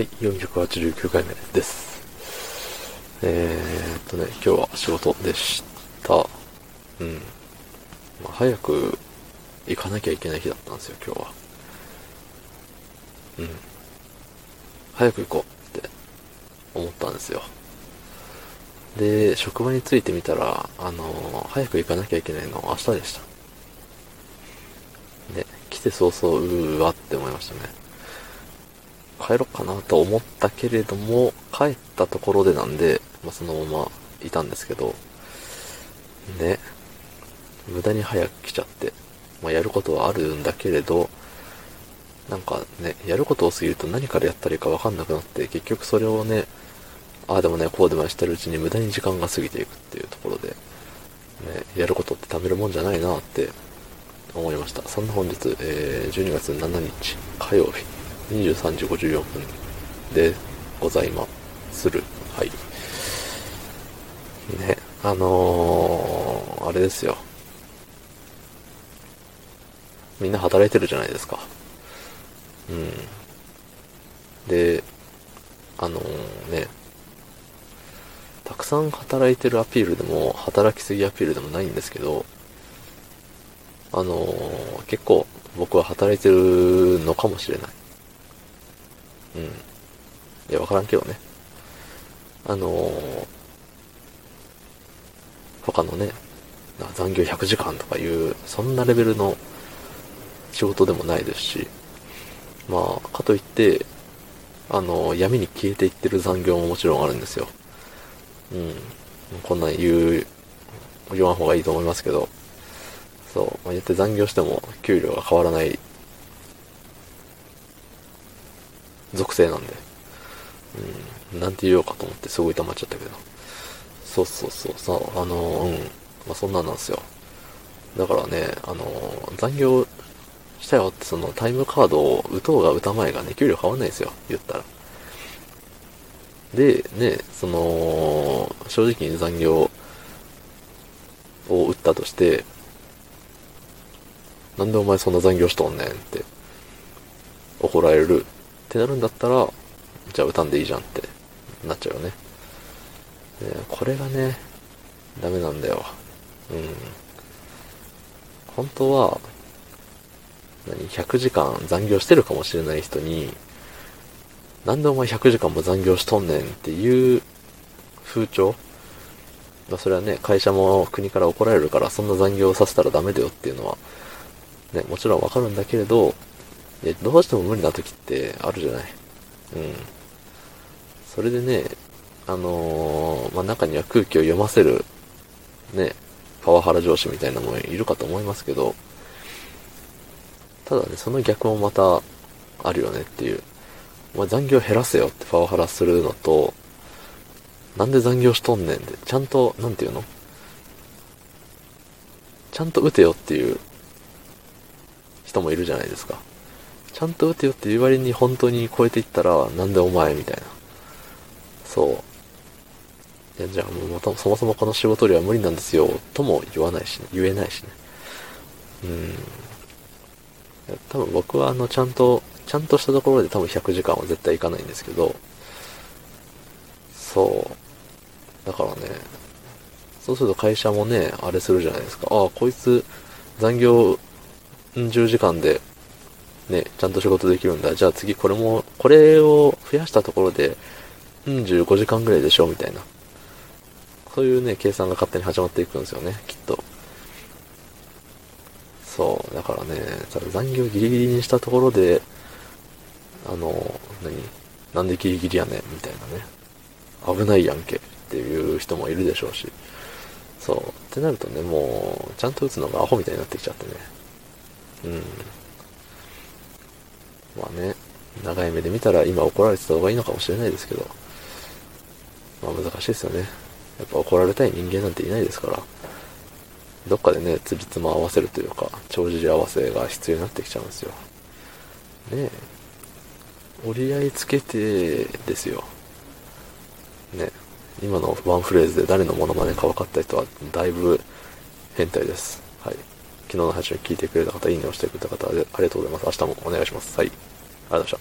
はい、489回目です。えーっとね、今日は仕事でした。うん。まあ、早く行かなきゃいけない日だったんですよ、今日は。うん。早く行こうって思ったんですよ。で、職場に着いてみたら、あのー早く行かなきゃいけないの明日でした。で、来て早々、うーわって思いましたね。帰ろうかなと思ったけれども、帰ったところでなんで、まあ、そのままいたんですけど、ね、無駄に早く来ちゃって、まあ、やることはあるんだけれど、なんかね、やること多すぎると何からやったらいいか分かんなくなって、結局それをね、ああでもね、こうでもしてるうちに無駄に時間が過ぎていくっていうところで、ね、やることって貯めるもんじゃないなって思いました。そんな本日、えー12月7日火曜日23時54分でございまする。はい。ね、あのー、あれですよ。みんな働いてるじゃないですか。うん。で、あのーね、たくさん働いてるアピールでも、働きすぎアピールでもないんですけど、あのー結構僕は働いてるのかもしれない。うん。いや、わからんけどね。あのー他のね、残業100時間とかいう、そんなレベルの仕事でもないですし、まあ、かといって、あの闇に消えていってる残業ももちろんあるんですよ。うん。こんなん言う、言わん方がいいと思いますけど、そう、まあ、言って残業しても給料が変わらない属性なんで、うん、なんて言おうかと思ってすごい溜まっちゃったけど。そうそうそう、そう、あの、うん、まあそんなんなんですよ。だからね、あの、残業したよってそのタイムカードを打とうが打たまいがね、給料変わんないんですよ、言ったら。で、ね、その、正直に残業を打ったとして、なんでお前そんな残業しとんねんって怒られるってなるんだったら、じゃあ歌んでいいじゃんってなっちゃうよね。これがね、ダメなんだよ。うん。本当は、何、100時間残業してるかもしれない人に、なんでお前100時間も残業しとんねんっていう風潮？まあそれはね、会社も国から怒られるから、そんな残業させたらダメだよっていうのは、ね、もちろんわかるんだけれど、いやどうしても無理な時ってあるじゃない。うん。それでね、あのーまあ、中には空気を読ませる、ね、パワハラ上司みたいなのもいるかと思いますけど、ただね、その逆もまたあるよねっていう。お前残業減らせよってパワハラするのと、なんで残業しとんねんって、ちゃんと、なんていうの？ちゃんと打てよっていう人もいるじゃないですか。ちゃんと打てよって言う割に本当に超えていったら、なんでお前みたいな。そう。いや、じゃあもうまた、そもそもこの仕事量は無理なんですよ、とも言わないしね、言えないしね。うん。多分僕はあの、ちゃんと、ちゃんとしたところで多分100時間は絶対行かないんですけど、そう。だからね、そうすると会社もね、あれするじゃないですか。ああ、こいつ残業10時間で、ね、ちゃんと仕事できるんだ。じゃあ次これも、これを増やしたところで、うん、15時間ぐらいでしょみたいな。そういうね、計算が勝手に始まっていくんですよね、きっと。そう、だからね、残業ギリギリにしたところで、あの、何なんでギリギリやねんみたいなね。危ないやんけっていう人もいるでしょうし。そう。ってなるとね、もう、ちゃんと打つのがアホみたいになってきちゃってね。うん。まあね、長い目で見たら今怒られてた方がいいのかもしれないですけど、まあ難しいですよね。やっぱ怒られたい人間なんていないですから、どっかでね、つりつま合わせるというか、帳尻合わせが必要になってきちゃうんですよ。ねえ。折り合いつけてですよ。ね。今のワンフレーズで誰のモノマネか分かった人はだいぶ変態です。はい。昨日の配信を聞いてくれた方、いいねをしてくれた方、ありがとうございます。明日もお願いします。はい。好的，少